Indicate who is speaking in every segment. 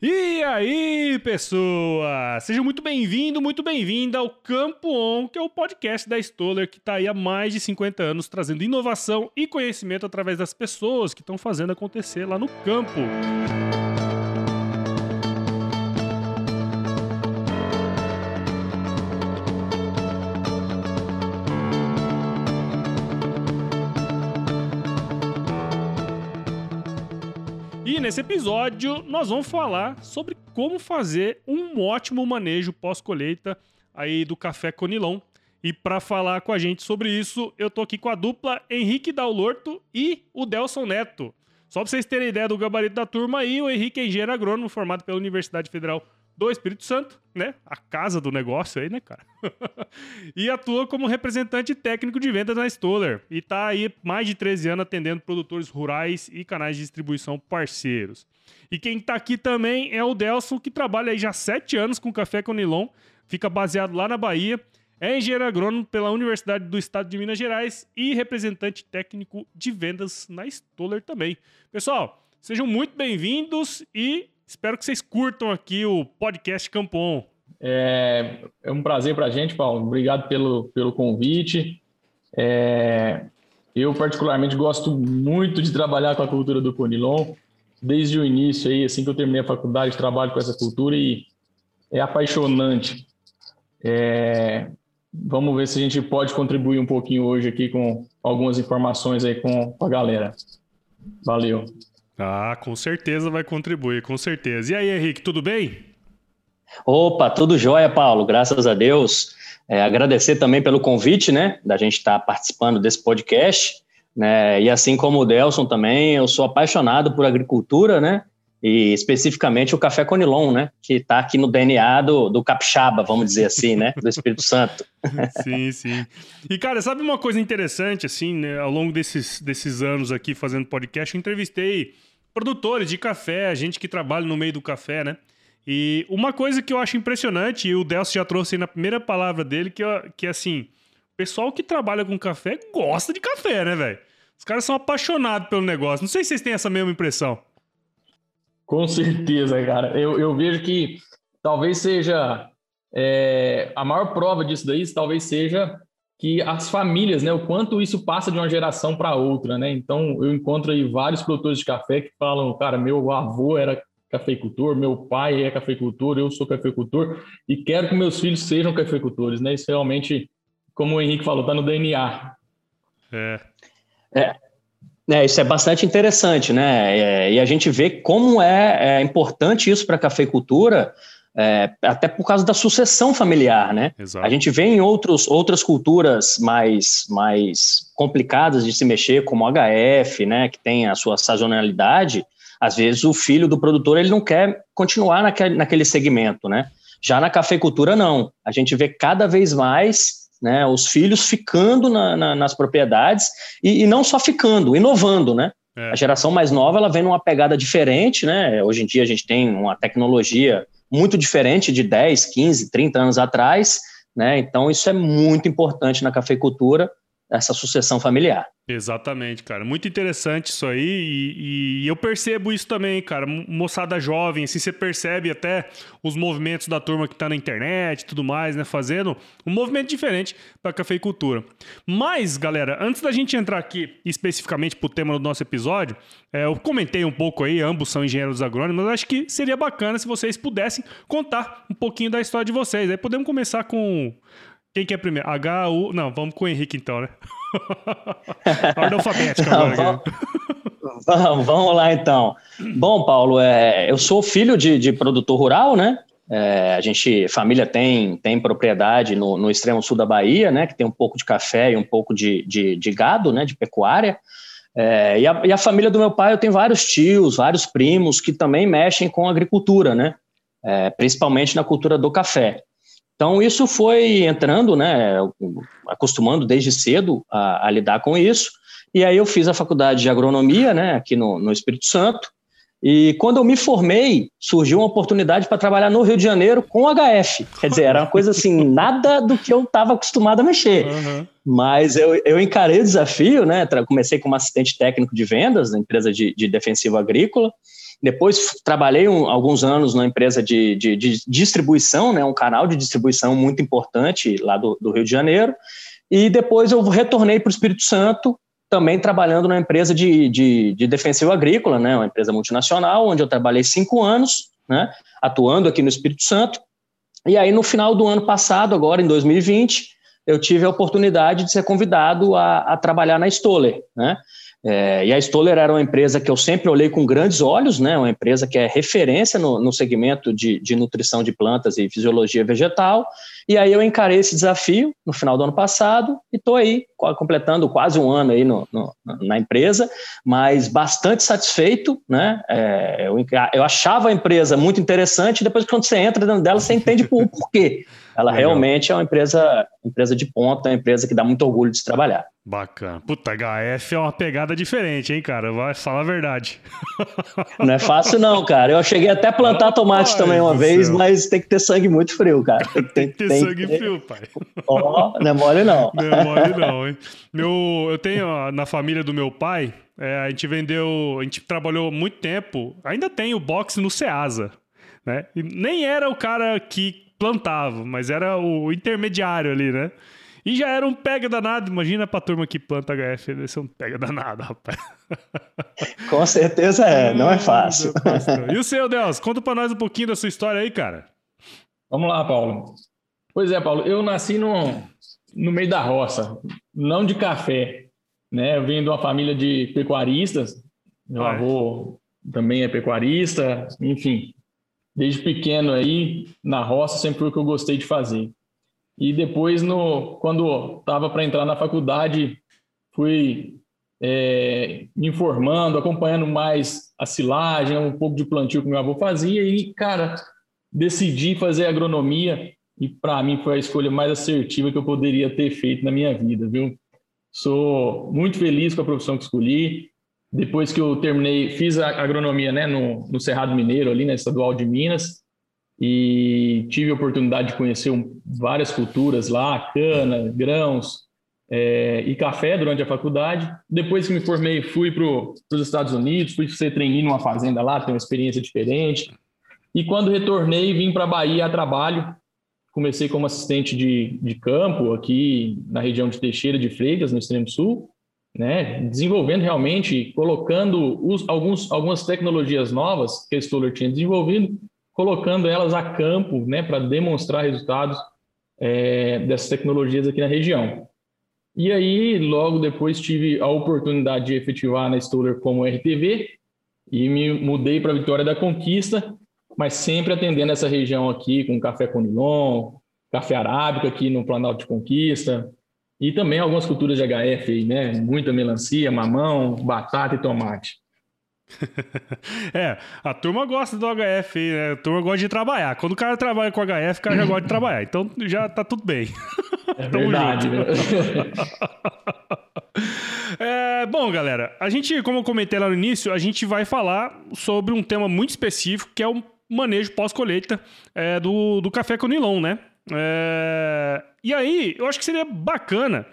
Speaker 1: E aí, pessoas! Sejam muito bem-vindo, muito bem-vinda ao Campo On, que é o podcast da Stoller que está aí há mais de 50 anos trazendo inovação e conhecimento através das pessoas que estão fazendo acontecer lá no campo. E nesse episódio nós vamos falar sobre como fazer um ótimo manejo pós-colheita aí do café Conilon. E para falar com a gente sobre isso, eu tô aqui com a dupla Henrique Daulorto e o Delson Neto. Só para vocês terem ideia do gabarito da turma aí, o Henrique é engenheiro agrônomo formado pela Universidade Federal do Espírito Santo, né? A casa do negócio aí, né, cara? e atua como representante técnico de vendas na Stoller. E tá aí mais de 13 anos atendendo produtores rurais e canais de distribuição parceiros. E quem tá aqui também é o Delson, que trabalha aí já 7 anos com café com Nilon, fica baseado lá na Bahia, é engenheiro agrônomo pela Universidade do Estado de Minas Gerais e representante técnico de vendas na Stoller também. Pessoal, sejam muito bem-vindos e Espero que vocês curtam aqui o podcast Campon.
Speaker 2: É, é um prazer para a gente, Paulo. Obrigado pelo, pelo convite. É, eu, particularmente, gosto muito de trabalhar com a cultura do Conilon. Desde o início, aí, assim que eu terminei a faculdade, trabalho com essa cultura e é apaixonante. É, vamos ver se a gente pode contribuir um pouquinho hoje aqui com algumas informações aí com a galera. Valeu.
Speaker 1: Ah, com certeza vai contribuir, com certeza. E aí, Henrique, tudo bem?
Speaker 3: Opa, tudo jóia, Paulo, graças a Deus. É, agradecer também pelo convite, né, da gente estar tá participando desse podcast, né, e assim como o Delson também, eu sou apaixonado por agricultura, né, e especificamente o café Conilon, né, que está aqui no DNA do, do capixaba, vamos dizer assim, né, do Espírito Santo.
Speaker 1: sim, sim. E, cara, sabe uma coisa interessante, assim, né, ao longo desses, desses anos aqui fazendo podcast, eu entrevistei produtores de café, gente que trabalha no meio do café, né? E uma coisa que eu acho impressionante, e o Delcio já trouxe aí na primeira palavra dele, que, que é assim: o pessoal que trabalha com café gosta de café, né, velho? Os caras são apaixonados pelo negócio. Não sei se vocês têm essa mesma impressão.
Speaker 2: Com certeza, cara. Eu, eu vejo que talvez seja é, a maior prova disso daí, talvez seja que as famílias, né, o quanto isso passa de uma geração para outra, né? Então, eu encontro aí vários produtores de café que falam, cara, meu avô era cafeicultor, meu pai é cafeicultor, eu sou cafeicultor e quero que meus filhos sejam cafeicultores, né? Isso realmente, como o Henrique falou, está no DNA.
Speaker 3: É. é. É, isso é bastante interessante, né? É, e a gente vê como é, é importante isso para a cafeicultura, é, até por causa da sucessão familiar, né? Exato. A gente vê em outros, outras culturas mais, mais complicadas de se mexer, como o HF, né, que tem a sua sazonalidade, às vezes o filho do produtor ele não quer continuar naquele, naquele segmento, né? Já na cafeicultura, não. A gente vê cada vez mais né, os filhos ficando na, na, nas propriedades e, e, não só ficando, inovando, né? É. A geração mais nova ela vem numa pegada diferente, né? Hoje em dia a gente tem uma tecnologia muito diferente de 10, 15, 30 anos atrás, né? Então isso é muito importante na cafeicultura, essa sucessão familiar.
Speaker 1: Exatamente, cara. Muito interessante isso aí. E, e, eu percebo isso também, cara. Moçada jovem, assim, você percebe até os movimentos da turma que tá na internet e tudo mais, né? Fazendo um movimento diferente para a cafeicultura. Mas, galera, antes da gente entrar aqui especificamente pro tema do nosso episódio, é, eu comentei um pouco aí, ambos são engenheiros agrônomos, mas acho que seria bacana se vocês pudessem contar um pouquinho da história de vocês. Aí podemos começar com. Quem que é primeiro? H, U. Não, vamos com o Henrique então, né?
Speaker 3: Ordem alfabética agora. Vamos, vamos lá então. Bom, Paulo, é, eu sou filho de, de produtor rural, né? É, a gente, família tem, tem propriedade no, no, extremo sul da Bahia, né? Que tem um pouco de café e um pouco de, de, de gado, né? De pecuária. É, e, a, e, a, família do meu pai, eu tenho vários tios, vários primos que também mexem com agricultura, né? É, principalmente na cultura do café. Então, isso foi entrando, né, acostumando desde cedo a, a, lidar com isso. E aí eu fiz a faculdade de agronomia, né, aqui no, no Espírito Santo. E quando eu me formei, surgiu uma oportunidade para trabalhar no Rio de Janeiro com HF. Quer dizer, era uma coisa assim, nada do que eu estava acostumado a mexer. Uhum. Mas eu, eu encarei o desafio, né? Comecei como assistente técnico de vendas na empresa de, de defensivo agrícola. Depois trabalhei um, alguns anos na empresa de, de, de, distribuição, né, um canal de distribuição muito importante lá do, do Rio de Janeiro. E depois eu retornei para o Espírito Santo também trabalhando na empresa de, de, de, defensivo agrícola, né, uma empresa multinacional, onde eu trabalhei cinco anos, né, atuando aqui no Espírito Santo. E aí, no final do ano passado, agora em 2020, eu tive a oportunidade de ser convidado a, a trabalhar na Stoller, né? É, e a Stoller era uma empresa que eu sempre olhei com grandes olhos, né? Uma empresa que é referência no, no segmento de, de nutrição de plantas e fisiologia vegetal. E aí eu encarei esse desafio no final do ano passado e estou aí completando quase um ano aí no, no, na empresa, mas bastante satisfeito, né? É, eu, eu, achava a empresa muito interessante, depois quando você entra dentro dela, você entende o porquê. Ela Legal. realmente é uma empresa, empresa de ponta, uma empresa que dá muito orgulho de se trabalhar.
Speaker 1: Bacana. Puta, HF é uma pegada diferente, hein, cara? Vai falar a verdade.
Speaker 3: Não é fácil, não, cara. Eu cheguei até a plantar tomate Ai, também uma vez, céu. mas tem que ter sangue muito frio, cara.
Speaker 1: Tem, tem que ter tem sangue ter... frio, pai.
Speaker 3: Ó, oh, não é mole, não.
Speaker 1: Não é mole, não, hein? Meu, eu tenho na família do meu pai, é, a gente vendeu, a gente trabalhou muito tempo, ainda tem o boxe no Ceasa, né? E nem era o cara que plantava, mas era o intermediário ali, né? E já era um pega danado. Imagina pra turma que planta HF, deve ser um pega danado, rapaz.
Speaker 3: Com certeza é, não é fácil.
Speaker 1: E o seu, Deus? Conta pra nós um pouquinho da sua história aí, cara.
Speaker 2: Vamos lá, Paulo. Pois é, Paulo, eu nasci no, no meio da roça, não de café. Né? Eu vim de uma família de pecuaristas, meu ah, avô é. também é pecuarista, enfim desde pequeno aí, na roça, sempre foi o que eu gostei de fazer. E depois, no, quando estava para entrar na faculdade, fui é, me informando, acompanhando mais a silagem, um pouco de plantio que meu avô fazia, e, cara, decidi fazer agronomia, e para mim foi a escolha mais assertiva que eu poderia ter feito na minha vida, viu? Sou muito feliz com a profissão que escolhi, depois que eu terminei, fiz a agronomia né, no, no Cerrado Mineiro, ali na Estadual de Minas, e tive a oportunidade de conhecer várias culturas lá, cana, grãos é, e café durante a faculdade. Depois que me formei, fui para os Estados Unidos, fui ser trainee numa fazenda lá, ter uma experiência diferente. E quando retornei, vim para a Bahia a trabalho. Comecei como assistente de, de campo aqui na região de Teixeira de Freitas, no extremo sul né, desenvolvendo realmente, colocando os, alguns, algumas tecnologias novas que a Stoller tinha desenvolvido, colocando elas a campo né, para demonstrar resultados é, dessas tecnologias aqui na região. E aí, logo depois, tive a oportunidade de efetivar na Stoller como RTV e me mudei para Vitória da Conquista, mas sempre atendendo essa região aqui com café conilon, café arábica aqui no Planalto de Conquista, e também algumas culturas de HF, né? Muita melancia, mamão, batata e tomate.
Speaker 1: é, a turma gosta do HF, né? A turma gosta de trabalhar. Quando o cara trabalha com HF, o cara já gosta de trabalhar. Então já tá tudo bem.
Speaker 2: É verdade, né?
Speaker 1: é, bom, galera, a gente, como eu comentei lá no início, a gente vai falar sobre um tema muito específico, que é o manejo pós-colheita é, do, do café com nilon, né? É... E aí, eu acho que seria bacana.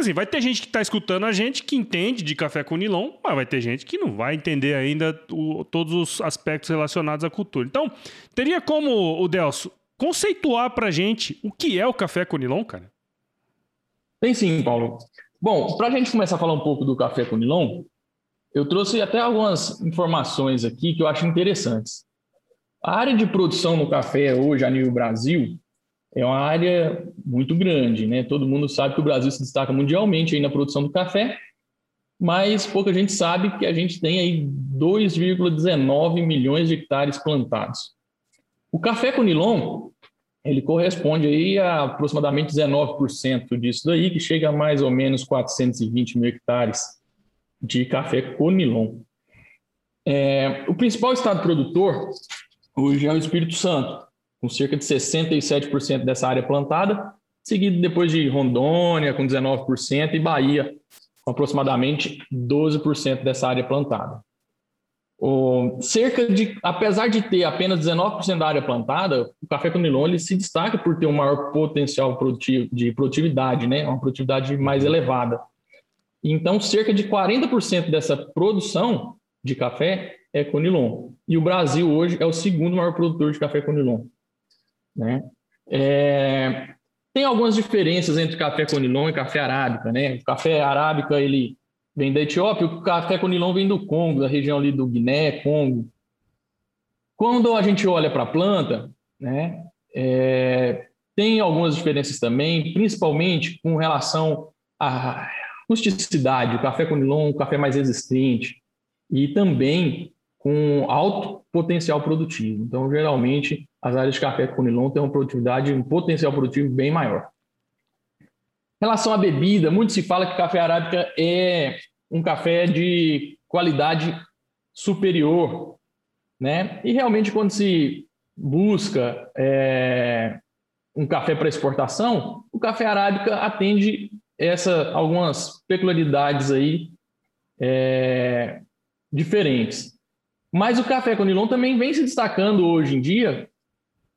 Speaker 1: Assim, vai ter gente que está escutando a gente que entende de café com nilon, mas vai ter gente que não vai entender ainda o, todos os aspectos relacionados à cultura. Então, teria como, o Delso, conceituar para a gente o que é o café com nilon, cara?
Speaker 2: Tem sim, Paulo. Bom, para a gente começar a falar um pouco do café com nilon, eu trouxe até algumas informações aqui que eu acho interessantes. A área de produção no café hoje a nível Brasil é uma área muito grande, né? Todo mundo sabe que o Brasil se destaca mundialmente aí na produção do café, mas pouca gente sabe que a gente tem aí 2,19 milhões de hectares plantados. O café com nilon, ele corresponde aí a aproximadamente 19% disso daí, que chega a mais ou menos 420 mil hectares de café com nilon. É, o principal estado produtor hoje é o Espírito Santo, com cerca de 67% dessa área plantada, seguido depois de Rondônia, com 19%, e Bahia, com aproximadamente 12% dessa área plantada. O, cerca de, apesar de ter apenas 19% da área plantada, o café conilon ele se destaca por ter um maior potencial produtivo, de produtividade, né? uma produtividade mais elevada. Então, cerca de 40% dessa produção de café é conilon. E o Brasil hoje é o segundo maior produtor de café conilon. Né? É, tem algumas diferenças entre café conilon e café arábica. Né? O café arábica ele vem da Etiópia, o café conilon vem do Congo, da região ali do Guiné, Congo. Quando a gente olha para a planta, né, é, tem algumas diferenças também, principalmente com relação à rusticidade. O café conilon um café mais resistente e também com alto potencial produtivo. Então, geralmente, as áreas de café conilon têm uma produtividade, um potencial produtivo bem maior. Em relação à bebida, muito se fala que café arábica é um café de qualidade superior, né? E realmente quando se busca é, um café para exportação, o café arábica atende essa algumas peculiaridades aí é, diferentes. Mas o café Conilon também vem se destacando hoje em dia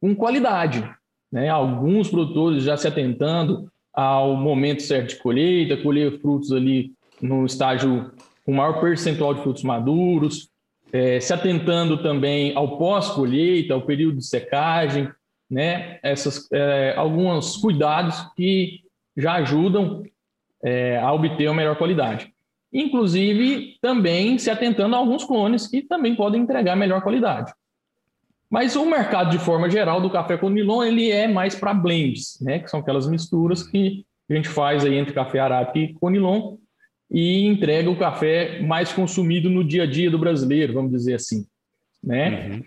Speaker 2: com qualidade. Né? Alguns produtores já se atentando ao momento certo de colheita, colher frutos ali no estágio com maior percentual de frutos maduros, é, se atentando também ao pós-colheita, ao período de secagem, né? Essas é, alguns cuidados que já ajudam é, a obter uma melhor qualidade. Inclusive, também se atentando a alguns clones que também podem entregar melhor qualidade. Mas o mercado, de forma geral, do café com nilon, ele é mais para blends, né? Que são aquelas misturas que a gente faz aí entre café arábica e conilon, e entrega o café mais consumido no dia a dia do brasileiro, vamos dizer assim. Né? Uhum.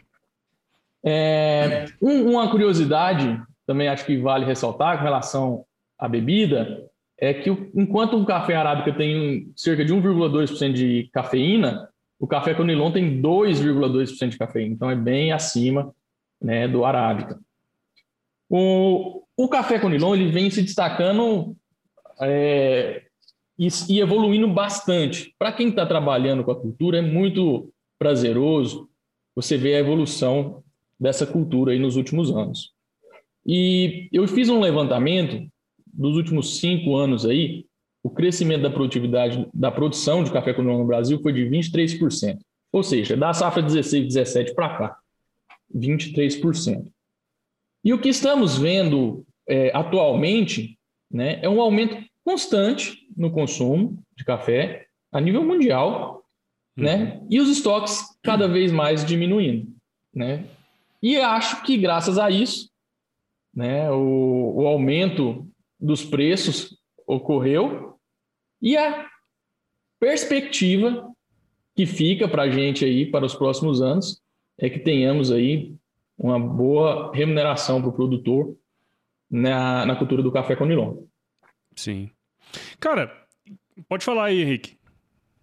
Speaker 2: É, um, uma curiosidade, também acho que vale ressaltar com relação à bebida, é que enquanto o café arábica tem cerca de 1,2% de cafeína, o café conilon tem 2,2% de cafeína, então é bem acima né, do arábica. O, o café conilon ele vem se destacando é, e, e evoluindo bastante. Para quem está trabalhando com a cultura, é muito prazeroso você ver a evolução dessa cultura aí nos últimos anos. E eu fiz um levantamento dos últimos cinco anos aí, o crescimento da produtividade da produção de café colonial no Brasil foi de 23%. Ou seja, da safra 16, 17 para cá, 23%. E o que estamos vendo é, atualmente né, é um aumento constante no consumo de café a nível mundial, uhum. né? E os estoques cada vez mais diminuindo, né? E acho que graças a isso, né, o, o aumento dos preços ocorreu e a perspectiva que fica para a gente aí para os próximos anos é que tenhamos aí uma boa remuneração para o produtor na, na cultura do café com nilon.
Speaker 1: Sim. Cara, pode falar aí, Henrique.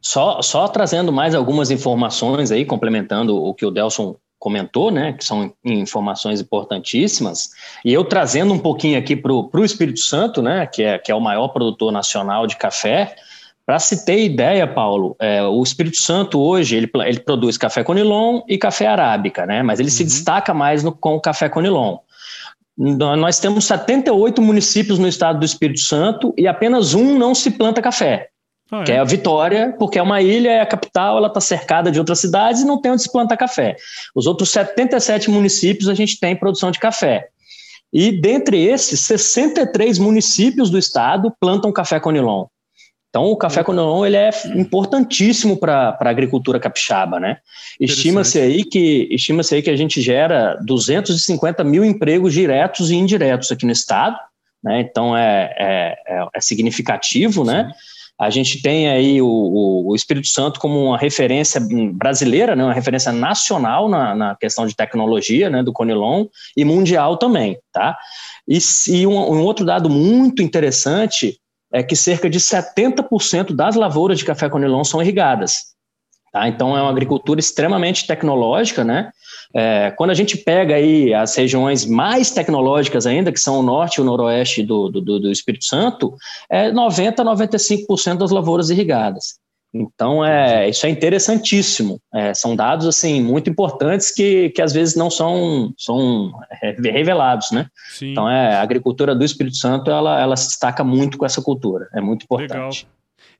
Speaker 3: Só, só trazendo mais algumas informações aí, complementando o que o Delson comentou, né, que são informações importantíssimas, e eu trazendo um pouquinho aqui para o Espírito Santo, né, que é, que é o maior produtor nacional de café, para se ter ideia, Paulo, é, o Espírito Santo hoje ele, ele produz café conilon e café arábica, né, mas ele uhum. se destaca mais no, com o café conilon. Nós temos 78 municípios no estado do Espírito Santo e apenas um não se planta café, ah, é? que é a Vitória, porque é uma ilha, é a capital, ela está cercada de outras cidades e não tem onde se plantar café. Os outros 77 municípios a gente tem produção de café. E dentre esses, 63 municípios do estado plantam café conilon. Então, o café Conilon ele é importantíssimo para a agricultura capixaba, né? Estima-se aí que estima-se aí que a gente gera 250 mil empregos diretos e indiretos aqui no estado, né? Então é, é, é, é significativo, né? Sim. né? A gente tem aí o, o, Espírito Santo como uma referência brasileira, né? Uma referência nacional na, na questão de tecnologia, né? Do Conilon e mundial também, tá? E, e um, um outro dado muito interessante é que cerca de 70% das lavouras de café conilon são irrigadas. Tá? Então é uma agricultura extremamente tecnológica, né? É, quando a gente pega aí as regiões mais tecnológicas ainda, que são o norte e o noroeste do, do, do Espírito Santo, é 90% a 95% das lavouras irrigadas. Então, é, isso é interessantíssimo. É, são dados assim muito importantes que, que às vezes não são, são é, revelados, né? Sim. Então, é, a agricultura do Espírito Santo ela, ela se destaca muito com essa cultura. É muito importante. Legal.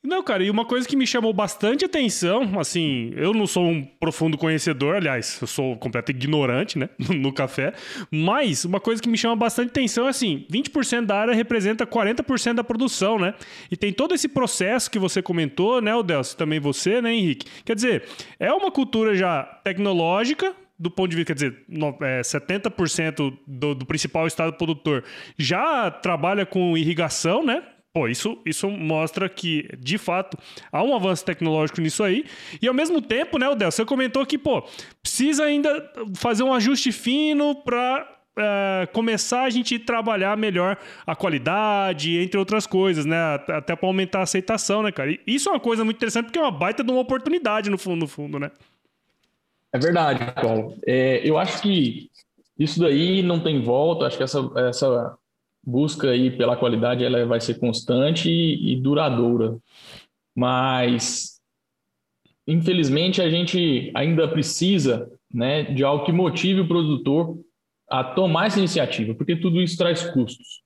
Speaker 1: Não, cara, e uma coisa que me chamou bastante atenção, assim, eu não sou um profundo conhecedor, aliás, eu sou completo ignorante, né, no café, mas uma coisa que me chama bastante atenção é assim, 20% da área representa 40% da produção, né? E tem todo esse processo que você comentou, né, Odelcio, também você, né, Henrique? Quer dizer, é uma cultura já tecnológica, do ponto de vista, quer dizer, no, é, 70% do, do principal estado produtor já trabalha com irrigação, né? Pô, isso, isso mostra que, de fato, há um avanço tecnológico nisso aí. E ao mesmo tempo, né, Odel, você comentou que, pô, precisa ainda fazer um ajuste fino para é, começar a gente trabalhar melhor a qualidade, entre outras coisas, né? Até para aumentar a aceitação, né, cara? E isso é uma coisa muito interessante porque é uma baita de uma oportunidade no fundo, no fundo, né?
Speaker 2: É verdade, Paulo. É, eu acho que isso daí não tem volta. Acho que essa, essa busca aí pela qualidade ela vai ser constante e, e duradoura. Mas infelizmente a gente ainda precisa, né, de algo que motive o produtor a tomar essa iniciativa, porque tudo isso traz custos,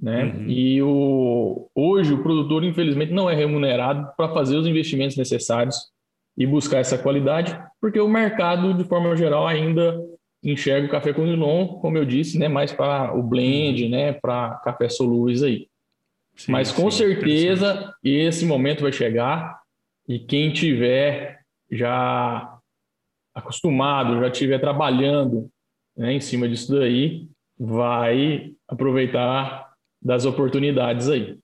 Speaker 2: né? Uhum. E o hoje o produtor infelizmente não é remunerado para fazer os investimentos necessários e buscar essa qualidade, porque o mercado de forma geral ainda enxergo o café com Nilon, como eu disse, né, mais para o blend, né, para café solúveis aí. Sim, Mas com sim, certeza esse momento vai chegar e quem tiver já acostumado, já estiver trabalhando né, em cima disso daí, vai aproveitar das oportunidades aí.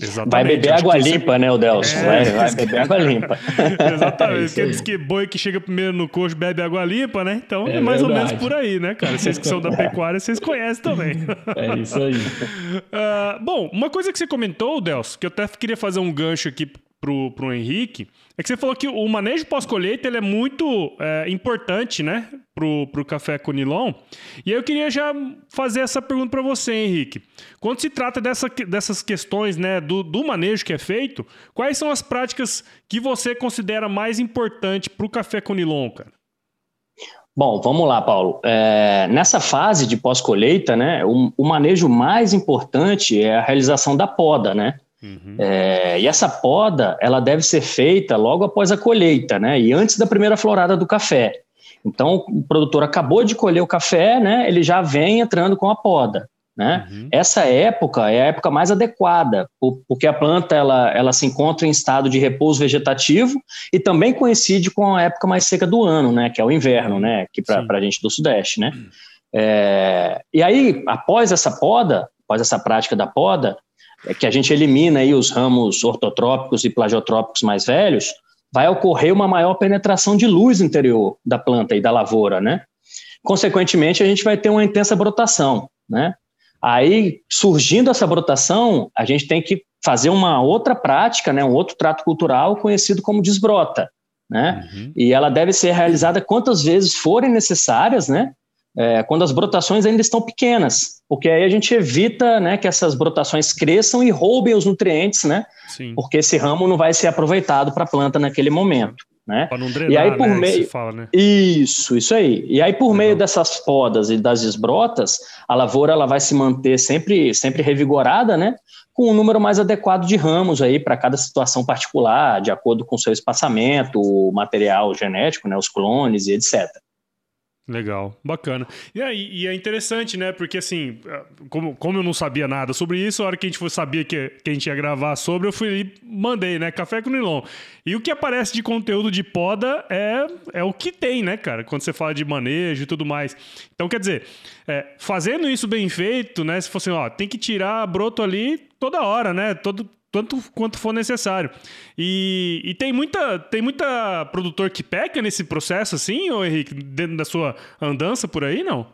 Speaker 3: Exatamente. Vai beber água limpa, né, o Delcio? É, vai, vai beber água limpa.
Speaker 1: Exatamente. É Porque diz que boi que chega primeiro no coxo bebe água limpa, né? Então é, é mais verdade. ou menos por aí, né, cara? Vocês que são da pecuária, vocês conhecem também.
Speaker 2: É isso aí.
Speaker 1: Uh, bom, uma coisa que você comentou, Delcio, que eu até queria fazer um gancho aqui pro, pro Henrique, é que você falou que o manejo pós-colheita ele é muito é, importante, né, pro, pro café Conilon. E aí eu queria já fazer essa pergunta para você, Henrique. Quando se trata dessa, dessas questões, né, do, do manejo que é feito, quais são as práticas que você considera mais importante pro café Conilon, cara?
Speaker 3: Bom, vamos lá, Paulo. É, nessa fase de pós-colheita, né, o, o manejo mais importante é a realização da poda, né? Uhum. É, e essa poda, ela deve ser feita logo após a colheita, né? E antes da primeira florada do café. Então, o produtor acabou de colher o café, né? Ele já vem entrando com a poda, né? Uhum. Essa época é a época mais adequada, porque a planta ela, ela se encontra em estado de repouso vegetativo e também coincide com a época mais seca do ano, né? Que é o inverno, né? Aqui para a gente do Sudeste, né? Uhum. É, e aí, após essa poda, após essa prática da poda, é que a gente elimina aí os ramos ortotrópicos e plagiotrópicos mais velhos, vai ocorrer uma maior penetração de luz interior da planta e da lavoura, né? Consequentemente, a gente vai ter uma intensa brotação, né? Aí, surgindo essa brotação, a gente tem que fazer uma outra prática, né, um outro trato cultural conhecido como desbrota, né? Uhum. E ela deve ser realizada quantas vezes forem necessárias, né? É, quando as brotações ainda estão pequenas, porque aí a gente evita né, que essas brotações cresçam e roubem os nutrientes, né? Sim. Porque esse ramo não vai ser aproveitado para a planta naquele momento. Né?
Speaker 1: Para não drenar, e aí, por né, meio... Fala, né?
Speaker 3: Isso, isso aí. E aí, por meio dessas podas e das desbrotas, a lavoura ela vai se manter sempre, sempre revigorada, né? Com um número mais adequado de ramos aí para cada situação particular, de acordo com o seu espaçamento, o material genético, né? Os clones e etc.
Speaker 1: Legal, bacana. E, aí, e é interessante, né? Porque assim, como, como eu não sabia nada sobre isso, a hora que a gente sabia que, que a gente ia gravar sobre, eu fui e mandei, né? Café com Nilon. E o que aparece de conteúdo de poda é, é o que tem, né, cara? Quando você fala de manejo e tudo mais. Então, quer dizer, é, fazendo isso bem feito, né? Se fosse, ó, tem que tirar broto ali toda hora, né? Todo, tanto quanto for necessário. E, e, tem muita tem muita produtor que peca nesse processo assim, ou Henrique, dentro da sua andança por aí, não?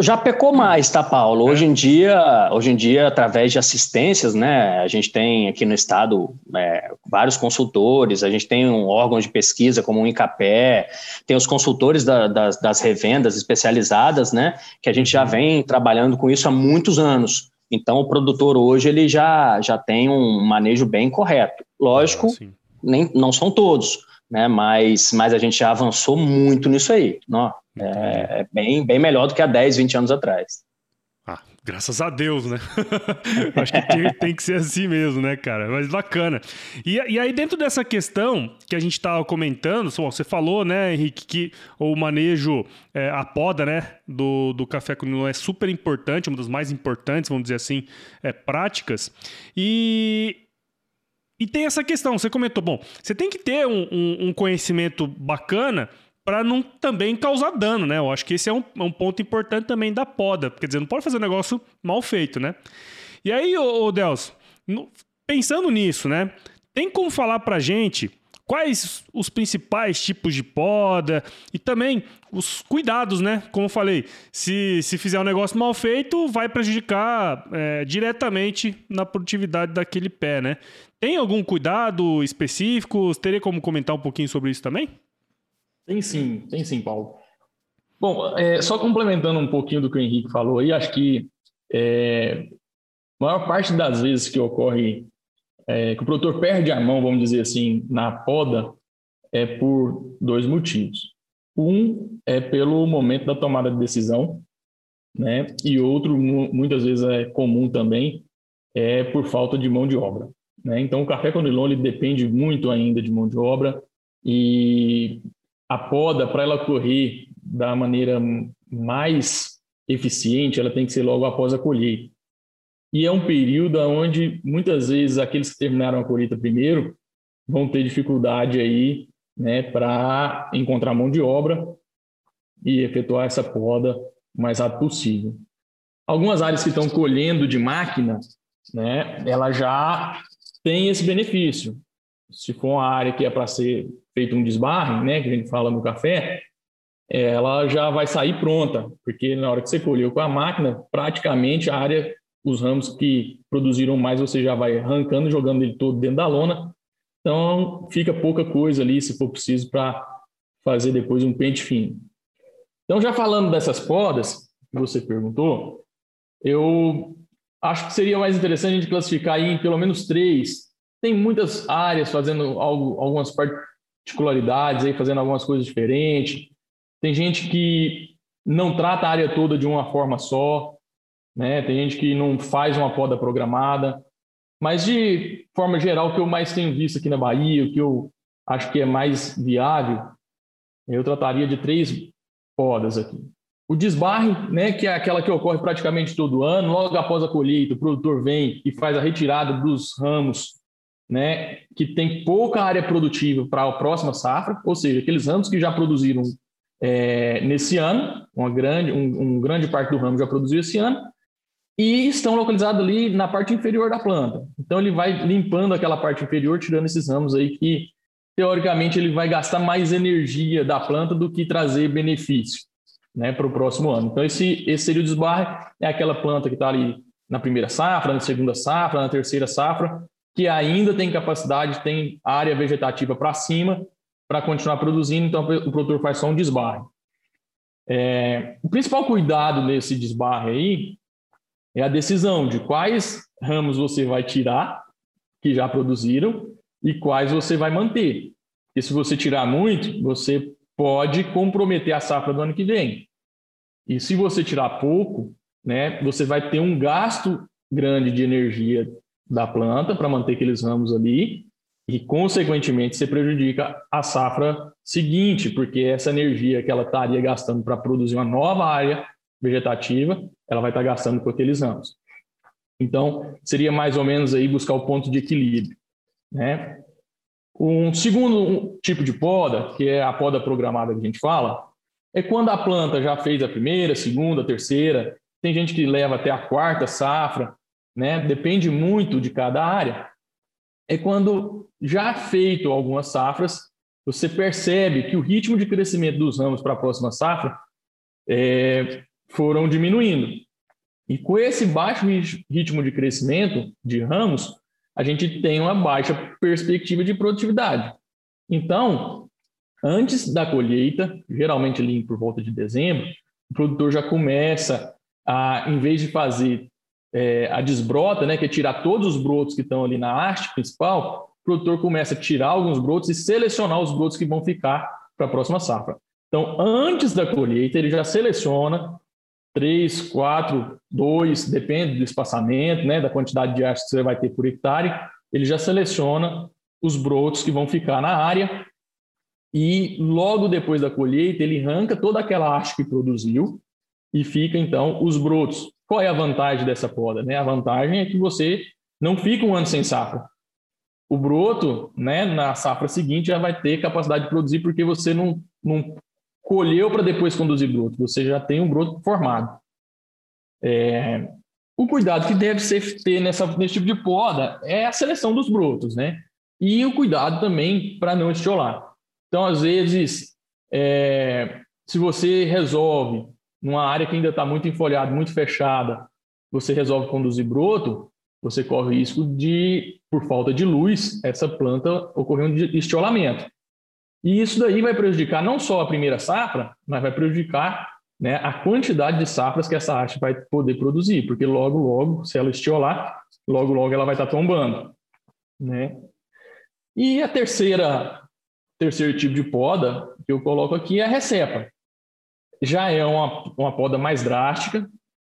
Speaker 3: Já pecou mais, tá, Paulo? Hoje em dia, hoje em dia, através de assistências, né? A gente tem aqui no estado é, vários consultores, a gente tem um órgão de pesquisa como o Incapé, tem os consultores da, das, das revendas especializadas, né? Que a gente já uhum. vem trabalhando com isso há muitos anos. Então, o produtor hoje ele já, já tem um manejo bem correto. Lógico, ah, nem, não são todos, né? Mas, mas a gente já avançou muito nisso aí. Não? É, é bem, bem melhor do que há 10, 20 anos atrás.
Speaker 1: Graças a Deus, né? Acho que tem, tem, que ser assim mesmo, né, cara? Mas bacana. E, e aí, dentro dessa questão que a gente estava comentando, você falou, né, Henrique, que o manejo, é, a poda, né, do, do café com nilon é super importante, uma das mais importantes, vamos dizer assim, é, práticas. E, e tem essa questão, você comentou, bom, você tem que ter um, um, um conhecimento bacana para não também causar dano, né? Eu acho que esse é um, é um, ponto importante também da poda. Quer dizer, não pode fazer um negócio mal feito, né? E aí, ô, ô no, pensando nisso, né? Tem como falar pra gente quais os principais tipos de poda e também os cuidados, né? Como eu falei, se, se fizer um negócio mal feito, vai prejudicar é, diretamente na produtividade daquele pé, né? Tem algum cuidado específico? Teria como comentar um pouquinho sobre isso também?
Speaker 2: Tem sim, tem sim, Paulo. Bom, é, só complementando um pouquinho do que o Henrique falou aí, acho que é, a maior parte das vezes que ocorre é, que o produtor perde a mão, vamos dizer assim, na poda, é por dois motivos. Um é pelo momento da tomada de decisão, né? E outro, muitas vezes é comum também, é por falta de mão de obra. Né? Então, o café conilon ele depende muito ainda de mão de obra e a poda, para ela correr da maneira mais eficiente, ela tem que ser logo após a colheita. E é um período onde muitas vezes aqueles que terminaram a colheita primeiro vão ter dificuldade aí, né, para encontrar mão de obra e efetuar essa poda o mais rápido possível. Algumas áreas que estão colhendo de máquina, né, ela já tem esse benefício. Se for uma área que é para ser feito um desbarre, né, que a gente fala no café, ela já vai sair pronta, porque na hora que você colheu com a máquina, praticamente a área, os ramos que produziram mais, você já vai arrancando, jogando ele todo dentro da lona. Então, fica pouca coisa ali, se for preciso, para fazer depois um pente fino. Então, já falando dessas podas, que você perguntou, eu acho que seria mais interessante a gente classificar aí em pelo menos três. Tem muitas áreas fazendo algo, algumas particularidades aí, fazendo algumas coisas diferentes. Tem gente que não trata a área toda de uma forma só, né? Tem gente que não faz uma poda programada. Mas de forma geral, o que eu mais tenho visto aqui na Bahia, o que eu acho que é mais viável, eu trataria de três podas aqui. O desbarre, né, que é aquela que ocorre praticamente todo ano, logo após a colheita, o produtor vem e faz a retirada dos ramos né, que tem pouca área produtiva para a próxima safra, ou seja, aqueles ramos que já produziram é, nesse ano, uma grande, um, um, grande parte do ramo já produziu esse ano, e estão localizados ali na parte inferior da planta. Então ele vai limpando aquela parte inferior, tirando esses ramos aí que teoricamente ele vai gastar mais energia da planta do que trazer benefício né, para o próximo ano. Então esse, esse seria o desbarre, é aquela planta que está ali na primeira safra, na segunda safra, na terceira safra, que ainda tem capacidade, tem área vegetativa para cima para continuar produzindo, então o produtor faz só um desbarre. É, o principal cuidado nesse desbarre aí é a decisão de quais ramos você vai tirar, que já produziram, e quais você vai manter. Porque se você tirar muito, você pode comprometer a safra do ano que vem. E se você tirar pouco, né, você vai ter um gasto grande de energia da planta para manter aqueles ramos ali e, consequentemente, você prejudica a safra seguinte, porque essa energia que ela estaria gastando para produzir uma nova área vegetativa, ela vai estar gastando com aqueles ramos. Então, seria mais ou menos aí buscar o ponto de equilíbrio. Né? Um segundo tipo de poda, que é a poda programada que a gente fala, é quando a planta já fez a primeira, segunda, terceira, tem gente que leva até a quarta safra, né? Depende muito de cada área. É quando já feito algumas safras, você percebe que o ritmo de crescimento dos ramos para a próxima safra é, foram diminuindo. E com esse baixo ritmo de crescimento de ramos, a gente tem uma baixa perspectiva de produtividade. Então, antes da colheita, geralmente ali por volta de dezembro, o produtor já começa a, em vez de fazer é, a desbrota, né, que é tirar todos os brotos que estão ali na haste principal, o produtor começa a tirar alguns brotos e selecionar os brotos que vão ficar para a próxima safra. Então, antes da colheita, ele já seleciona três, quatro, dois, depende do espaçamento, né, da quantidade de haste que você vai ter por hectare, ele já seleciona os brotos que vão ficar na área e logo depois da colheita ele arranca toda aquela haste que produziu e fica então os brotos. Qual é a vantagem dessa poda? Né? A vantagem é que você não fica um ano sem safra. O broto, né, na safra seguinte, já vai ter capacidade de produzir porque você não, não colheu para depois conduzir broto, você já tem um broto formado. É, o cuidado que deve ser ter nessa, nesse tipo de poda é a seleção dos brotos, né? E o cuidado também para não estiolar. Então, às vezes, é, se você resolve numa área que ainda está muito enfolhada, muito fechada, você resolve conduzir broto, você corre o risco de, por falta de luz, essa planta ocorrer um estiolamento. E isso daí vai prejudicar não só a primeira safra, mas vai prejudicar né, a quantidade de safras que essa arte vai poder produzir, porque logo, logo, se ela estiolar, logo, logo ela vai estar tombando. Né? E a terceira, terceiro tipo de poda que eu coloco aqui é a recepa. Já é uma, uma poda mais drástica,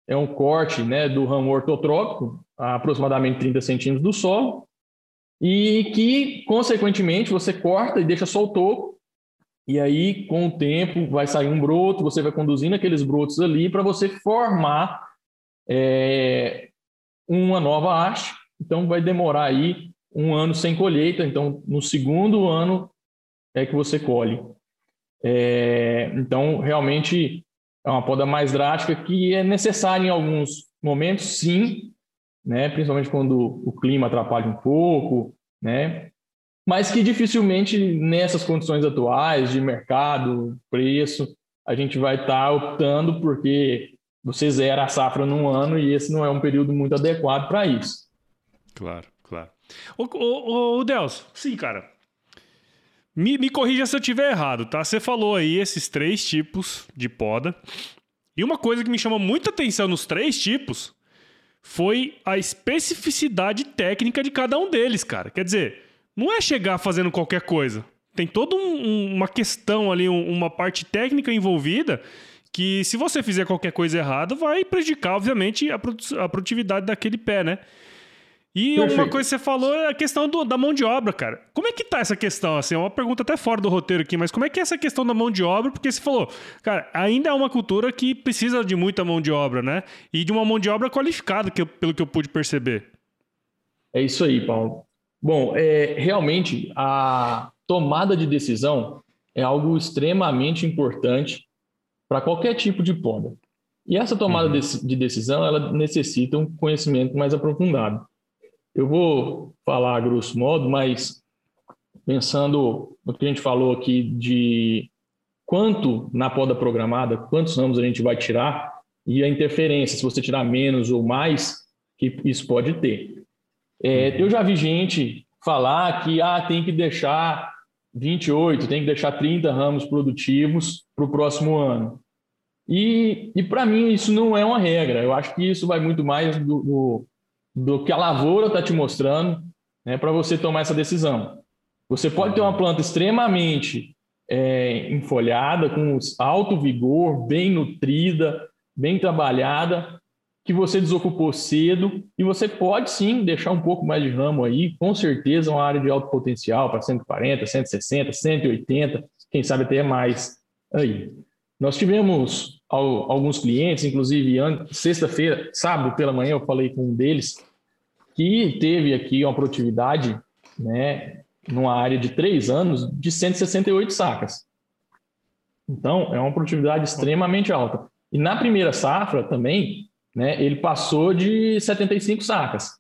Speaker 2: é um corte né, do ramo ortotrópico, a aproximadamente 30 centímetros do solo, e que, consequentemente, você corta e deixa só o e aí, com o tempo, vai sair um broto, você vai conduzindo aqueles brotos ali para você formar é, uma nova haste. Então, vai demorar aí um ano sem colheita. Então, no segundo ano é que você colhe. É, então, realmente, é uma poda mais drástica que é necessária em alguns momentos, sim, né? principalmente quando o clima atrapalha um pouco, né? mas que dificilmente nessas condições atuais de mercado, preço, a gente vai estar tá optando porque você zera a safra num ano e esse não é um período muito adequado para isso.
Speaker 1: Claro, claro. O, o, o Delcio, sim, cara. Me, me corrija se eu estiver errado, tá? Você falou aí esses três tipos de poda. E uma coisa que me chamou muita atenção nos três tipos foi a especificidade técnica de cada um deles, cara. Quer dizer, não é chegar fazendo qualquer coisa. Tem toda um, uma questão ali, um, uma parte técnica envolvida que se você fizer qualquer coisa errada vai prejudicar, obviamente, a, a produtividade daquele pé, né? E Perfeito. uma coisa que você falou é a questão do, da mão de obra, cara. Como é que tá essa questão? Assim, é uma pergunta até fora do roteiro aqui, mas como é que é essa questão da mão de obra? Porque você falou, cara, ainda é uma cultura que precisa de muita mão de obra, né? E de uma mão de obra qualificada, que eu, pelo que eu pude perceber.
Speaker 2: É isso aí, Paulo. Bom, é, realmente a tomada de decisão é algo extremamente importante para qualquer tipo de poda. E essa tomada uhum. de decisão, ela necessita um conhecimento mais aprofundado. Eu vou falar a grosso modo, mas pensando no que a gente falou aqui de quanto na poda programada, quantos ramos a gente vai tirar e a interferência, se você tirar menos ou mais, que isso pode ter. É, eu já vi gente falar que ah, tem que deixar 28, tem que deixar 30 ramos produtivos para o próximo ano. E, e para mim isso não é uma regra. Eu acho que isso vai muito mais do, do do que a lavoura está te mostrando né, para você tomar essa decisão. Você pode ter uma planta extremamente é, enfolhada, com alto vigor, bem nutrida, bem trabalhada, que você desocupou cedo e você pode sim deixar um pouco mais de ramo aí, com certeza uma área de alto potencial para 140, 160, 180, quem sabe até mais aí. Nós tivemos alguns clientes, inclusive sexta-feira, sábado pela manhã, eu falei com um deles, que teve aqui uma produtividade, né, numa área de três anos, de 168 sacas. Então, é uma produtividade extremamente alta. E na primeira safra também, né, ele passou de 75 sacas.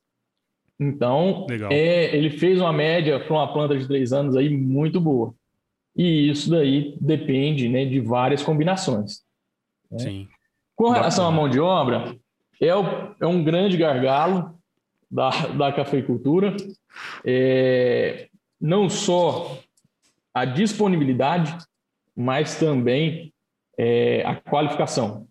Speaker 2: Então, é, ele fez uma média para uma planta de três anos aí muito boa. E isso daí depende né, de várias combinações. Né? Sim. Com relação à mão de obra, é, o, é um grande gargalo da, da cafeicultura. É, não só a disponibilidade, mas também é, a qualificação.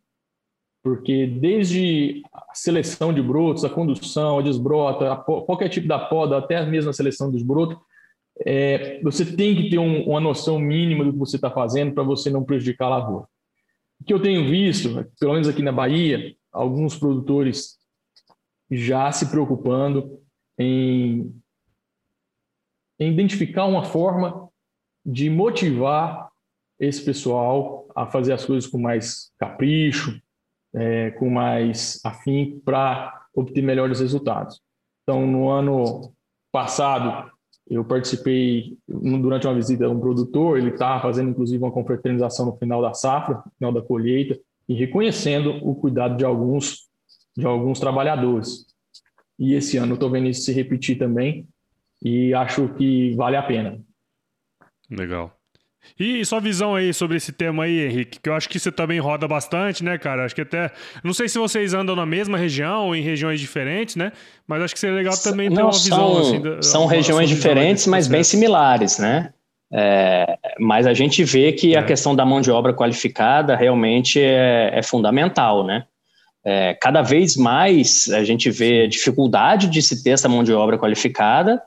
Speaker 2: porque desde a seleção de brotos, a condução, a desbrota, a, qualquer tipo da poda, até mesmo a seleção dos brotos, é, você tem que ter um, uma noção mínima do que você está fazendo para você não prejudicar a lavoura. O que eu tenho visto, pelo menos aqui na Bahia, alguns produtores já se preocupando em, em identificar uma forma de motivar esse pessoal a fazer as coisas com mais capricho, é, com mais afim para obter melhores resultados. Então, no ano passado, eu participei durante uma visita a um produtor, ele estava fazendo inclusive uma confraternização no final da safra, no final da colheita, e reconhecendo o cuidado de alguns de alguns trabalhadores. E esse ano eu estou vendo isso se repetir também e acho que vale a pena.
Speaker 1: Legal. E sua visão aí sobre esse tema aí, Henrique, que eu acho que você também roda bastante, né, cara? Acho que até. Não sei se vocês andam na mesma região ou em regiões diferentes, né? Mas acho que seria legal também ter uma
Speaker 3: são,
Speaker 1: visão.
Speaker 3: Assim, da, são regiões diferentes, mas bem similares, né? É, mas a gente vê que é. a questão da mão de obra qualificada realmente é, é fundamental, né? É, cada vez mais a gente vê dificuldade de se ter essa mão de obra qualificada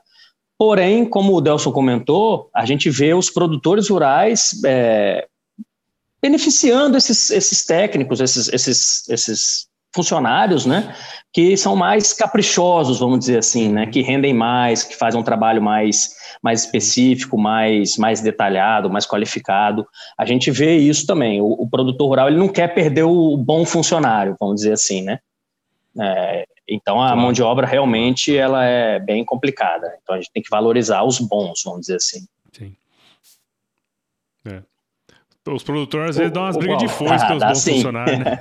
Speaker 3: Porém, como o Delson comentou, a gente vê os produtores rurais é, beneficiando esses, esses técnicos, esses, esses, esses funcionários, né, que são mais caprichosos, vamos dizer assim, né, que rendem mais, que fazem um trabalho mais, mais específico, mais, mais detalhado, mais qualificado. A gente vê isso também. O, o produtor rural ele não quer perder o bom funcionário, vamos dizer assim, né. É, então a mão de obra realmente ela é bem complicada. Então a gente tem que valorizar os bons, vamos dizer assim. Sim.
Speaker 1: É. Os produtores às vezes dão umas brigas de foice com os bons sim. funcionários, né?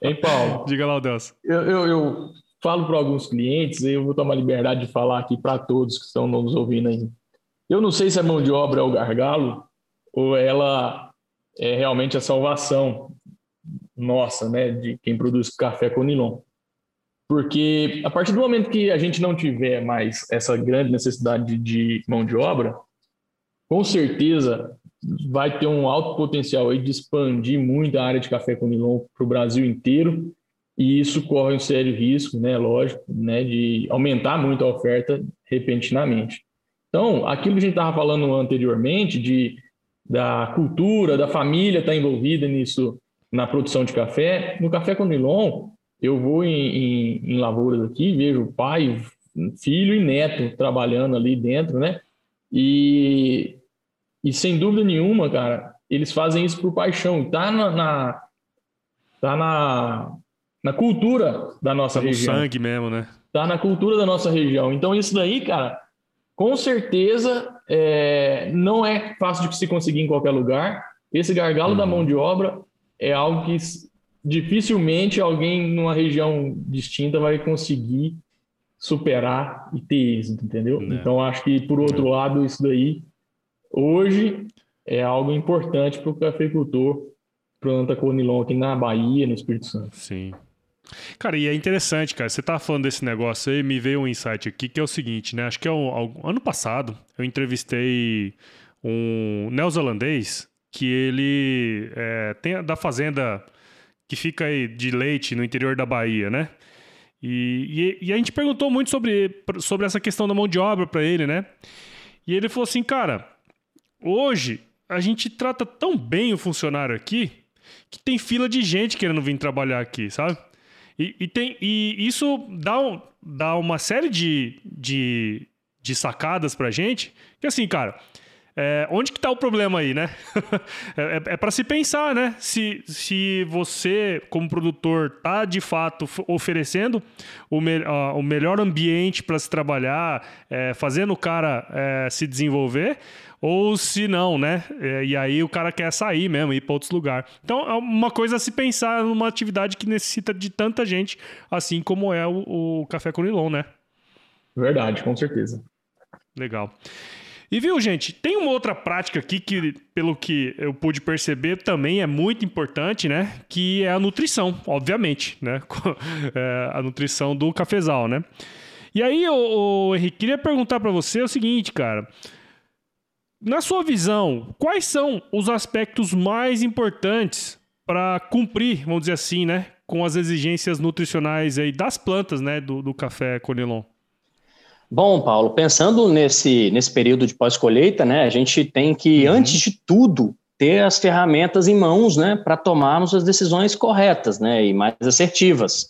Speaker 2: hein, Paulo?
Speaker 1: Diga lá, Deus.
Speaker 2: Eu, eu, eu falo para alguns clientes, e eu vou tomar liberdade de falar aqui para todos que estão nos ouvindo aí. Eu não sei se a mão de obra é o gargalo ou ela é realmente a salvação nossa, né, de quem produz café com nilon. Porque a partir do momento que a gente não tiver mais essa grande necessidade de mão de obra, com certeza vai ter um alto potencial aí de expandir muito a área de café com nilon para o Brasil inteiro, e isso corre um sério risco, né, lógico, né, de aumentar muito a oferta repentinamente. Então, aquilo que a gente estava falando anteriormente, de da cultura, da família estar tá envolvida nisso na produção de café. No café com nilon, eu vou em, em, em lavouras aqui, vejo pai, filho e neto trabalhando ali dentro, né? E, e sem dúvida nenhuma, cara, eles fazem isso por paixão. Tá na, na tá na, na cultura da nossa tá região.
Speaker 1: No sangue mesmo, né?
Speaker 2: Tá na cultura da nossa região. Então isso daí, cara, com certeza é, não é fácil de se conseguir em qualquer lugar. Esse gargalo da uhum. mão de obra é algo que dificilmente alguém numa região distinta vai conseguir superar e ter êxito, entendeu? Não. Então, acho que, por outro Não. lado, isso daí, hoje, é algo importante para o cafeicultor planta conilon aqui na Bahia, no Espírito Santo.
Speaker 1: Sim. Cara, e é interessante, cara. Você tá falando desse negócio aí, me veio um insight aqui que é o seguinte, né? Acho que é um, ano passado eu entrevistei um neozelandês que ele é, tem da fazenda que fica aí de leite no interior da Bahia, né? E, e, e a gente perguntou muito sobre, sobre essa questão da mão de obra para ele, né? E ele falou assim, cara, hoje a gente trata tão bem o funcionário aqui que tem fila de gente querendo vir trabalhar aqui, sabe? E, e tem, e isso dá, um, dá uma série de, de, de sacadas pra gente, que assim, cara, é, onde que está o problema aí, né? é, é, é para se pensar, né? Se, se você, como produtor, tá de fato oferecendo o, me, o melhor ambiente para se trabalhar, é, fazendo o cara é, se desenvolver, ou se não, né? É, e aí o cara quer sair mesmo, ir para outros lugares. Então é uma coisa a se pensar numa atividade que necessita de tanta gente, assim como é o, o Café com Nilon, né?
Speaker 2: Verdade, com certeza.
Speaker 1: Legal. E viu, gente, tem uma outra prática aqui que, pelo que eu pude perceber, também é muito importante, né? Que é a nutrição, obviamente, né? é a nutrição do cafezal, né? E aí, o, Henrique, queria perguntar para você o seguinte, cara. Na sua visão, quais são os aspectos mais importantes para cumprir, vamos dizer assim, né, com as exigências nutricionais aí das plantas, né, do, do café Conilon?
Speaker 3: Bom, Paulo, pensando nesse, nesse período de pós-colheita, né, a gente tem que, uhum. antes de tudo, ter as ferramentas em mãos, né, para tomarmos as decisões corretas, né, e mais assertivas,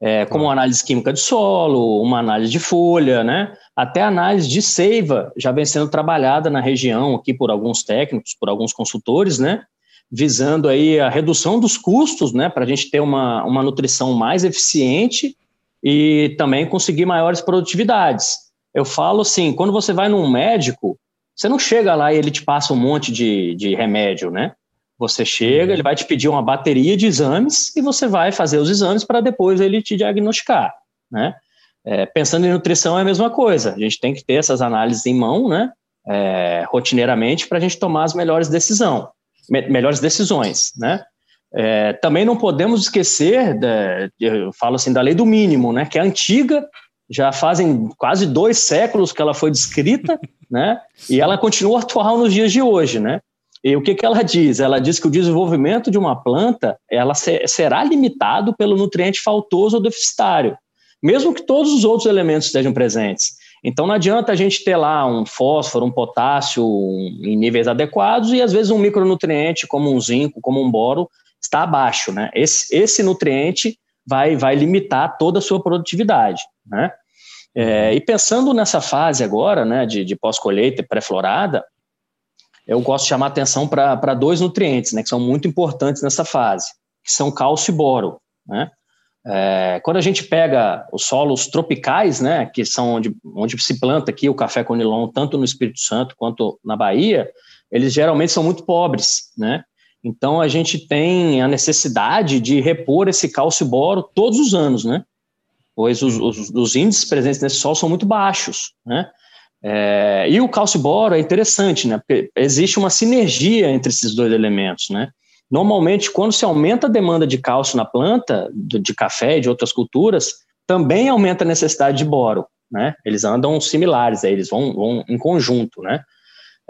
Speaker 3: é, como uma análise química de solo, uma análise de folha, né, até análise de seiva já vem sendo trabalhada na região aqui por alguns técnicos, por alguns consultores, né, visando aí a redução dos custos, né, para a gente ter uma, uma nutrição mais eficiente e também conseguir maiores produtividades. Eu falo assim, quando você vai num médico, você não chega lá e ele te passa um monte de, de remédio, né? Você chega, uhum. ele vai te pedir uma bateria de exames e você vai fazer os exames para depois ele te diagnosticar, né? É, pensando em nutrição é a mesma coisa. A gente tem que ter essas análises em mão, né? É, rotineiramente para a gente tomar as melhores decisão, me, melhores decisões, né? É, também não podemos esquecer, da, eu falo assim, da lei do mínimo, né? Que é antiga, já fazem quase dois séculos que ela foi descrita, né? E ela continua atual nos dias de hoje, né? E o que, que ela diz? Ela diz que o desenvolvimento de uma planta ela será limitado pelo nutriente faltoso ou deficitário, mesmo que todos os outros elementos estejam presentes. Então não adianta a gente ter lá um fósforo, um potássio em níveis adequados e às vezes um micronutriente como um zinco, como um boro está abaixo, né? Esse, esse nutriente vai, vai limitar toda a sua produtividade, né? É, e pensando nessa fase agora, né, de, de pós-colheita pré-florada, eu gosto de chamar atenção para dois nutrientes, né, que são muito importantes nessa fase, que são cálcio e boro, né? É, quando a gente pega os solos tropicais, né, que são onde, onde se planta aqui o café conilon, tanto no Espírito Santo quanto na Bahia, eles geralmente são muito pobres, né? Então a gente tem a necessidade de repor esse cálcio boro todos os anos, né? Pois os, os, os índices presentes nesse solo são muito baixos, né? É, e o cálcio boro é interessante, né? Porque existe uma sinergia entre esses dois elementos, né? Normalmente, quando se aumenta a demanda de cálcio na planta, de café e de outras culturas, também aumenta a necessidade de boro, né? Eles andam similares, aí, eles vão, vão em conjunto, né?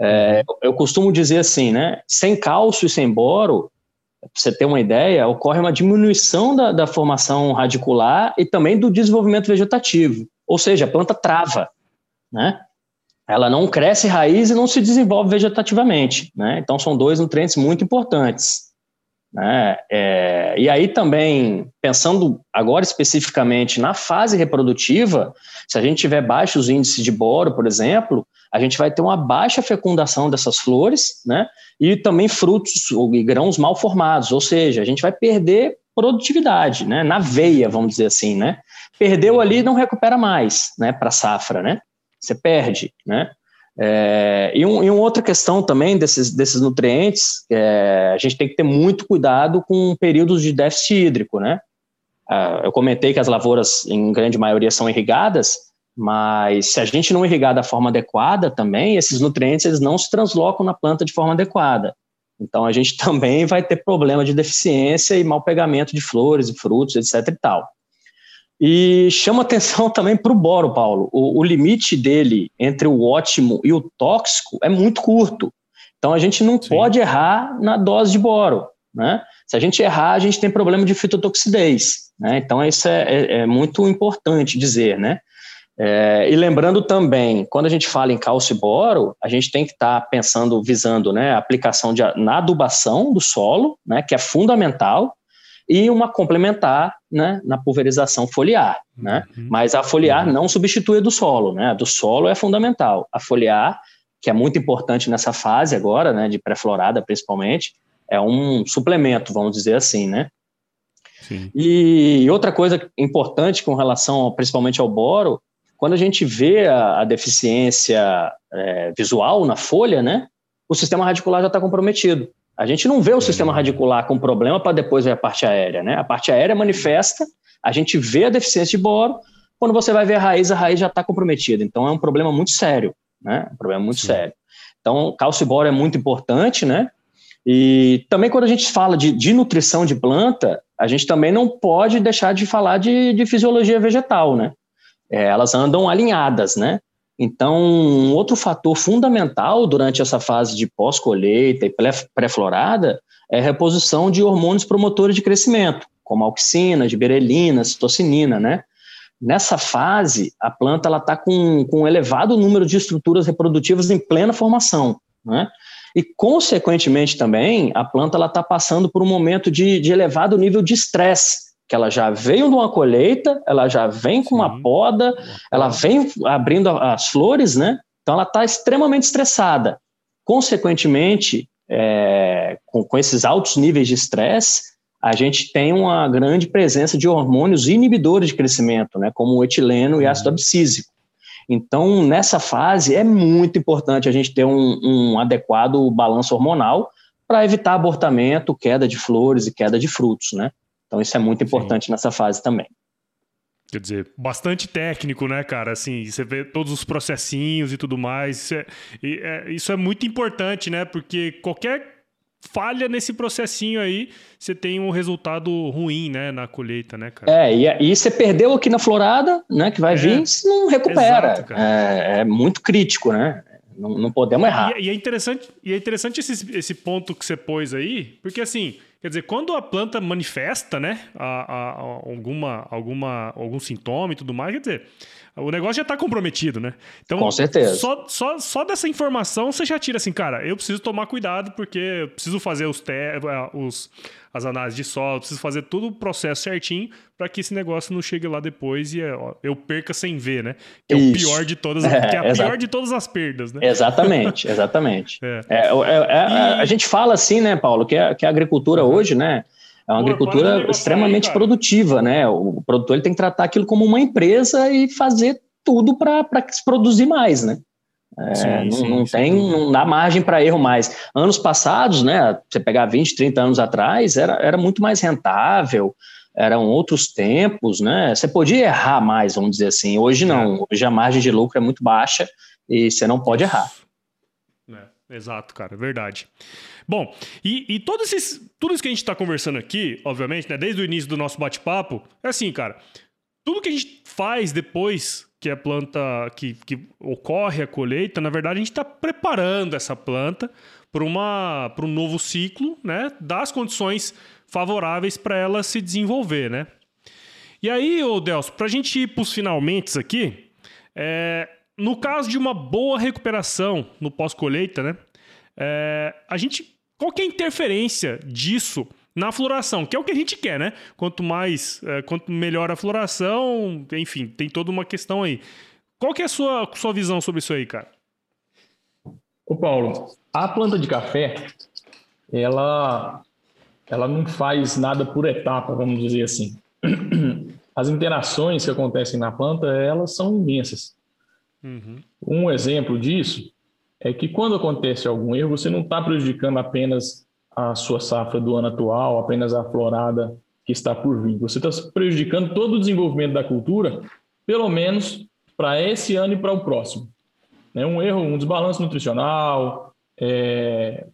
Speaker 3: É, eu costumo dizer assim, né? Sem cálcio e sem boro, para você ter uma ideia, ocorre uma diminuição da, da formação radicular e também do desenvolvimento vegetativo. Ou seja, a planta trava, né? ela não cresce raiz e não se desenvolve vegetativamente. Né? Então, são dois nutrientes muito importantes. Né? É, e aí também, pensando agora especificamente na fase reprodutiva, se a gente tiver baixos índices de boro, por exemplo, a gente vai ter uma baixa fecundação dessas flores, né? E também frutos e grãos mal formados, ou seja, a gente vai perder produtividade, né? Na veia, vamos dizer assim, né? Perdeu ali, não recupera mais, né? Para safra, né? você perde, né? É, e, um, e, uma outra questão também desses, desses nutrientes, é, a gente tem que ter muito cuidado com períodos de déficit hídrico, né? Ah, eu comentei que as lavouras, em grande maioria, são irrigadas, mas se a gente não irrigar da forma adequada também, esses nutrientes eles não se translocam na planta de forma adequada. Então a gente também vai ter problema de deficiência e mau pegamento de flores e frutos, etc. e tal. E chama atenção também para o boro, Paulo. O, o, limite dele entre o ótimo e o tóxico é muito curto. Então a gente não Sim. pode errar na dose de boro. Né? Se a gente errar, a gente tem problema de fitotoxidez. Né? Então isso é, é, é muito importante dizer. Né? É, e lembrando também, quando a gente fala em cálcio e boro, a gente tem que estar tá pensando, visando né, a aplicação de, na adubação do solo, né, que é fundamental, e uma complementar né, na pulverização foliar. Né? Uhum. Mas a foliar uhum. não substitui a do solo, né? a do solo é fundamental. A foliar, que é muito importante nessa fase agora, né, de pré-florada principalmente, é um suplemento, vamos dizer assim, né? Sim. E outra coisa importante com relação principalmente ao boro, quando a gente vê a, a deficiência é, visual na folha, né, o sistema radicular já está comprometido. A gente não vê o sistema é. radicular com problema para depois ver a parte aérea, né? A parte aérea manifesta, a gente vê a deficiência de boro, quando você vai ver a raiz, a raiz já está comprometida. Então é um problema muito sério, né? Um problema muito Sim. sério. Então, cálcio e boro é muito importante, né? E também quando a gente fala de, de, nutrição de planta, a gente também não pode deixar de falar de, de fisiologia vegetal, né? É, elas andam alinhadas, né? Então, um outro fator fundamental durante essa fase de pós-colheita e pré-florada é a reposição de hormônios promotores de crescimento, como auxina, giberelina, citocinina, né? Nessa fase, a planta está com, com um elevado número de estruturas reprodutivas em plena formação, né? E, consequentemente, também, a planta está passando por um momento de, de elevado nível de estresse, que ela já veio de uma colheita, ela já vem com uma poda, ela vem abrindo as flores, né? Então, ela está extremamente estressada. Consequentemente, é, com, com esses altos níveis de estresse, a gente tem uma grande presença de hormônios inibidores de crescimento, né, como o etileno e ácido abscísico. Então, nessa fase, é muito importante a gente ter um, um adequado balanço hormonal para evitar abortamento, queda de flores e queda de frutos, né? Então, isso é muito importante Sim. nessa fase também.
Speaker 1: Quer dizer, bastante técnico, né, cara? Assim, você vê todos os processinhos e tudo mais. Isso é, é, isso é muito importante, né? Porque qualquer falha nesse processinho aí, você tem um resultado ruim, né, na colheita, né, cara?
Speaker 3: É, e, e você perdeu aqui na florada, né, que vai é, vir, você não recupera. Exato, é, é, muito crítico, né? Não, não podemos errar.
Speaker 1: E, e, é interessante, e é interessante esse, esse ponto que você pôs aí, porque assim, quer dizer, quando a planta manifesta, né, a, a, a alguma, alguma, algum sintoma e tudo mais, quer dizer, o negócio já está comprometido, né?
Speaker 3: Então, Com certeza.
Speaker 1: Só, só, só dessa informação você já tira assim, cara, eu preciso tomar cuidado porque eu preciso fazer os, te, os as análises de solo, preciso fazer todo o processo certinho para que esse negócio não chegue lá depois e eu perca sem ver, né? Que é Isso. o pior de todas, é, que é a exato. pior de todas as perdas, né?
Speaker 3: Exatamente, exatamente. é. É, é, é a gente fala assim, né, Paulo, que, a, que a agricultura uhum. hoje, né? É uma Pô, agricultura extremamente aí, produtiva, né? O produtor ele tem que tratar aquilo como uma empresa e fazer tudo para se produzir mais, né? É, sim, não, sim, não tem, não dá margem para erro mais. Anos passados, né? Você pegar 20, 30 anos atrás, era, era muito mais rentável, eram outros tempos, né? Você podia errar mais, vamos dizer assim. Hoje não, é. hoje a margem de lucro é muito baixa e você não pode errar.
Speaker 1: É, exato, cara, é verdade. Bom, e, e todos esses, tudo isso que a gente está conversando aqui, obviamente, né, desde o início do nosso bate-papo, é assim, cara. Tudo que a gente faz depois que a planta que, que ocorre a colheita, na verdade, a gente está preparando essa planta para um novo ciclo, né? Das condições favoráveis para ela se desenvolver, né? E aí, ô Delcio, para a gente ir para os finalmente aqui, é, no caso de uma boa recuperação no pós-colheita, né? É, a gente qual que é a interferência disso na floração, que é o que a gente quer, né? Quanto mais, é, quanto melhor a floração, enfim, tem toda uma questão aí. Qual que é a sua, sua visão sobre isso aí, cara?
Speaker 2: Ô Paulo, a planta de café, ela, ela não faz nada por etapa, vamos dizer assim. As interações que acontecem na planta, elas são imensas. Uhum. Um exemplo disso é que quando acontece algum erro, você não está prejudicando apenas a sua safra do ano atual, apenas a florada que está por vir. Você está prejudicando todo o desenvolvimento da cultura, pelo menos para esse ano e para o próximo. Né? Um erro, um desbalanço nutricional, é,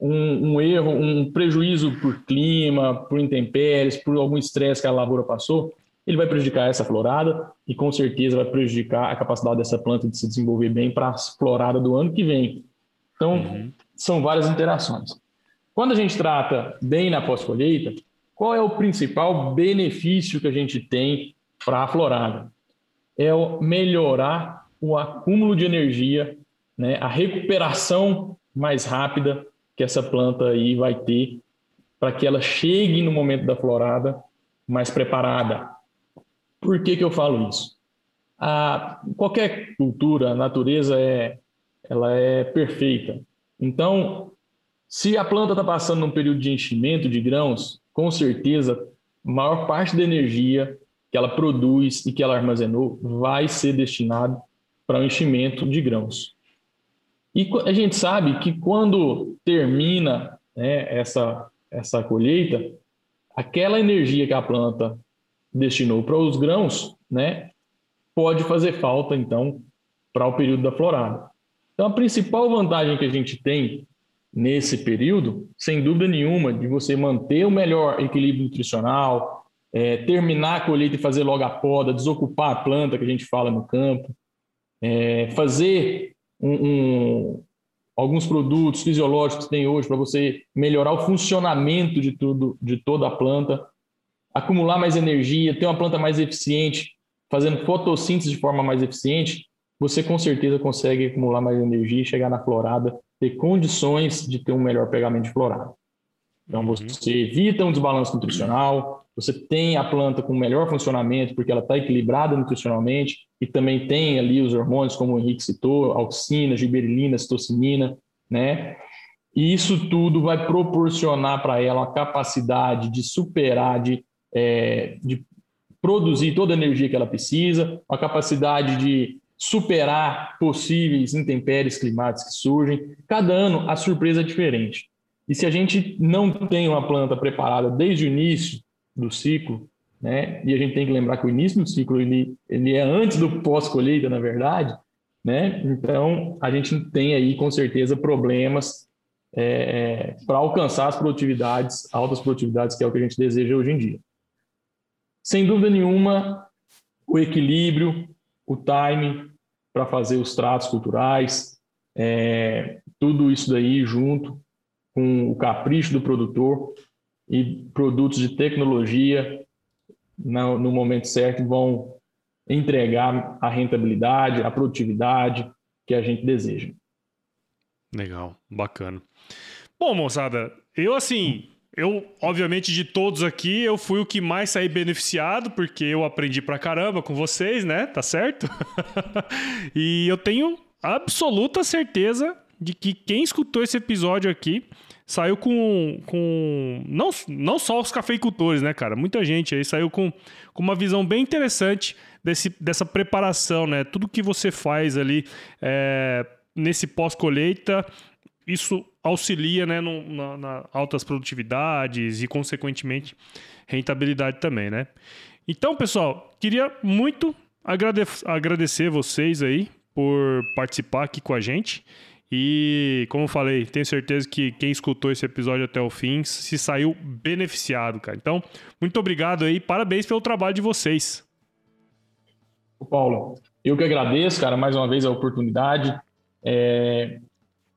Speaker 2: um, um, erro, um prejuízo por clima, por intempéries, por algum estresse que a lavoura passou, ele vai prejudicar essa florada e com certeza vai prejudicar a capacidade dessa planta de se desenvolver bem para a florada do ano que vem. Então, uhum. são várias interações. Quando a gente trata bem na pós-colheita, qual é o principal benefício que a gente tem para a florada? É o melhorar o acúmulo de energia, né, a recuperação mais rápida que essa planta aí vai ter para que ela chegue no momento da florada mais preparada, por que, que eu falo isso? A, qualquer cultura, a natureza é, ela é perfeita. Então, se a planta está passando num período de enchimento de grãos, com certeza, a maior parte da energia que ela produz e que ela armazenou vai ser destinado para o enchimento de grãos. E a gente sabe que quando termina né, essa, essa colheita, aquela energia que a planta destinou para os grãos, né, pode fazer falta, então, para o período da florada. Então, a principal vantagem que a gente tem nesse período, sem dúvida nenhuma, de você manter o melhor equilíbrio nutricional, é, terminar a colheita e fazer logo a poda, desocupar a planta que a gente fala no campo, é, fazer um, um, alguns produtos fisiológicos que tem hoje para você melhorar o funcionamento de tudo, de toda a planta, acumular mais energia, ter uma planta mais eficiente, fazendo fotossíntese de forma mais eficiente, você com certeza consegue acumular mais energia, chegar na florada, ter condições de ter um melhor pegamento de florada. Então uhum. você evita um desbalanço nutricional, você tem a planta com melhor funcionamento, porque ela está equilibrada nutricionalmente, e também tem ali os hormônios, como o Henrique citou, auxina, giberelina, citocinina, né? E isso tudo vai proporcionar para ela a capacidade de superar, de, é, de produzir toda a energia que ela precisa, a capacidade de superar possíveis intempéries climáticas que surgem. Cada ano a surpresa é diferente. E se a gente não tem uma planta preparada desde o início do ciclo, né? E a gente tem que lembrar que o início do ciclo ele, ele é antes do pós-colheita, na verdade, né? Então a gente tem aí com certeza problemas é, é para alcançar as produtividades, altas produtividades, que é o que a gente deseja hoje em dia. Sem dúvida nenhuma, o equilíbrio, o timing para fazer os tratos culturais, é, tudo isso daí junto com o capricho do produtor e produtos de tecnologia no, no momento certo vão entregar a rentabilidade, a produtividade que a gente deseja.
Speaker 1: Legal, bacana. Bom, moçada, eu assim, eu, obviamente, de todos aqui, eu fui o que mais saí beneficiado, porque eu aprendi pra caramba com vocês, né? Tá certo? e eu tenho absoluta certeza de que quem escutou esse episódio aqui saiu com. com não, não só os cafeicultores, né, cara? Muita gente aí saiu com, com uma visão bem interessante desse, dessa preparação, né? Tudo que você faz ali é, nesse pós-colheita, isso auxilia né, no, na, na, altas produtividades e, consequentemente, rentabilidade também, né? Então, pessoal, queria muito agrade agradecer vocês aí por participar aqui com a gente. E, como eu falei, tenho certeza que quem escutou esse episódio até o fim se saiu beneficiado, cara. Então, muito obrigado aí, parabéns pelo trabalho de vocês.
Speaker 2: Paulo, eu que agradeço, cara, mais uma vez a oportunidade.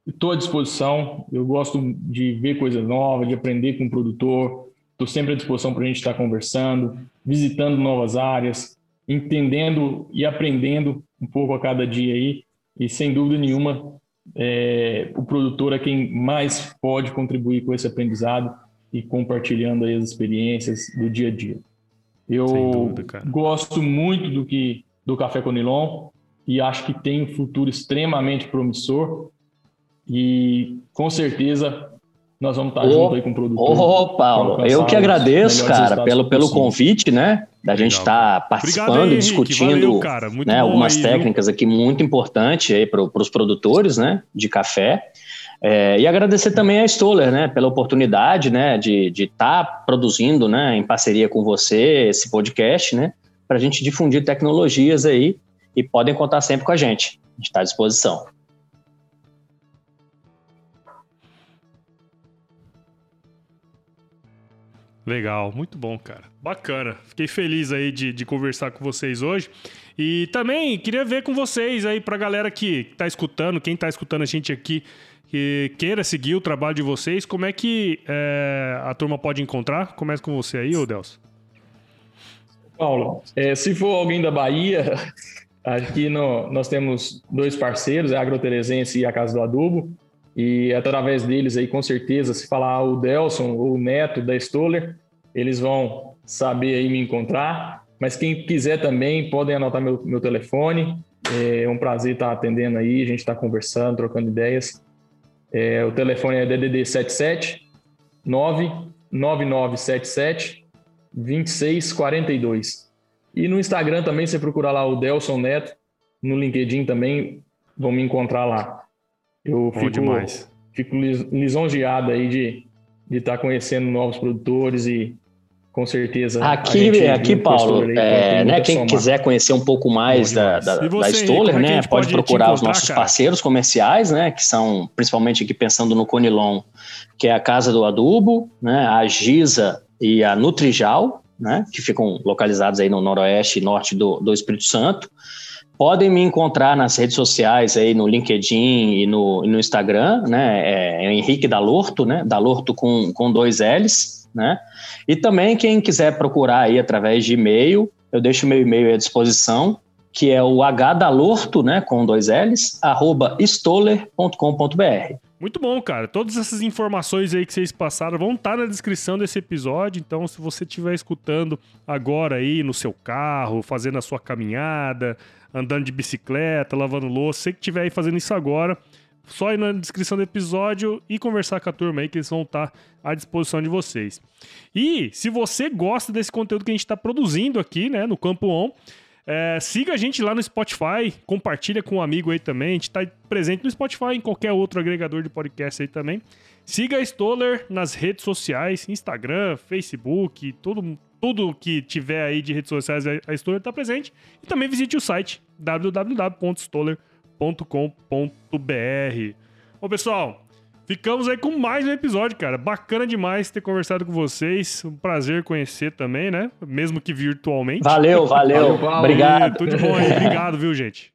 Speaker 2: Estou à disposição, eu gosto de ver coisas novas, de aprender com o produtor. Estou sempre à disposição para a gente estar conversando, visitando novas áreas, entendendo e aprendendo um pouco a cada dia aí. E sem dúvida nenhuma, é, o produtor é quem mais pode contribuir com esse aprendizado e compartilhando aí as experiências do dia a dia. Eu dúvida, gosto muito do que do café Conilon e acho que tem um futuro extremamente promissor e com certeza nós vamos estar oh, junto aí com o produtor.
Speaker 3: Ô, Paulo, eu que agradeço, cara, pelo, pelo convite, né? Da gente estar tá participando, aí, discutindo Valeu, né, algumas aí, técnicas viu? aqui muito importantes aí para os produtores, né? De café. É, e agradecer também a Stoller, né, pela oportunidade, né, de estar tá produzindo, né, em parceria com você esse podcast, né, para a gente difundir tecnologias aí e podem contar sempre com a gente. A gente está à disposição.
Speaker 1: Legal, muito bom, cara. Bacana. Fiquei feliz aí de, de conversar com vocês hoje. E também queria ver com vocês aí, pra galera que tá escutando, quem tá escutando a gente aqui, que queira seguir o trabalho de vocês, como é que é, a turma pode encontrar? Começa com você aí, ô Delcio.
Speaker 2: Paulo, é, se for alguém da Bahia, aqui no, nós temos dois parceiros, a Agroteresense e a Casa do Adubo. E através deles aí, com certeza, se falar o Delson ou o Neto da Stoller, eles vão saber aí me encontrar. Mas quem quiser também, podem anotar meu, meu telefone. É um prazer estar atendendo aí, a gente está conversando, trocando ideias. É, o telefone é DDD 77 99977 2642. E no Instagram também, você procurar lá o Delson Neto, no LinkedIn também, vão me encontrar lá. Eu Bom fico, demais. fico lisonjeado aí de de estar tá conhecendo novos produtores e com certeza.
Speaker 3: Aqui, aqui Paulo, é, né, quem somar. quiser conhecer um pouco mais da, da, da Stoller, é né, pode, pode procurar os nossos cara? parceiros comerciais, né, que são principalmente aqui pensando no Conilon, que é a Casa do Adubo, né, a Giza e a Nutrijal, né, que ficam localizados aí no noroeste e norte do, do Espírito Santo. Podem me encontrar nas redes sociais aí no LinkedIn e no, no Instagram, né? É, é Henrique Dalorto, né? Dalorto com, com dois L's, né? E também quem quiser procurar aí através de e-mail, eu deixo meu e-mail à disposição, que é o hdalorto, né, com dois L's, arroba stoller.com.br.
Speaker 1: Muito bom, cara. Todas essas informações aí que vocês passaram vão estar na descrição desse episódio. Então, se você estiver escutando agora aí no seu carro, fazendo a sua caminhada, andando de bicicleta, lavando louça, você que estiver aí fazendo isso agora, só ir na descrição do episódio e conversar com a turma aí, que eles vão estar à disposição de vocês. E se você gosta desse conteúdo que a gente está produzindo aqui, né, no Campo On, é, siga a gente lá no Spotify, compartilha com um amigo aí também. A gente está presente no Spotify, em qualquer outro agregador de podcast aí também. Siga a Stoller nas redes sociais, Instagram, Facebook, tudo, tudo que tiver aí de redes sociais, a Stoller está presente. E também visite o site www.stoller.com.br. Bom, pessoal, Ficamos aí com mais um episódio, cara. Bacana demais ter conversado com vocês. Um prazer conhecer também, né? Mesmo que virtualmente.
Speaker 3: Valeu, valeu. valeu Obrigado.
Speaker 1: Tudo de bom aí. Obrigado, viu, gente?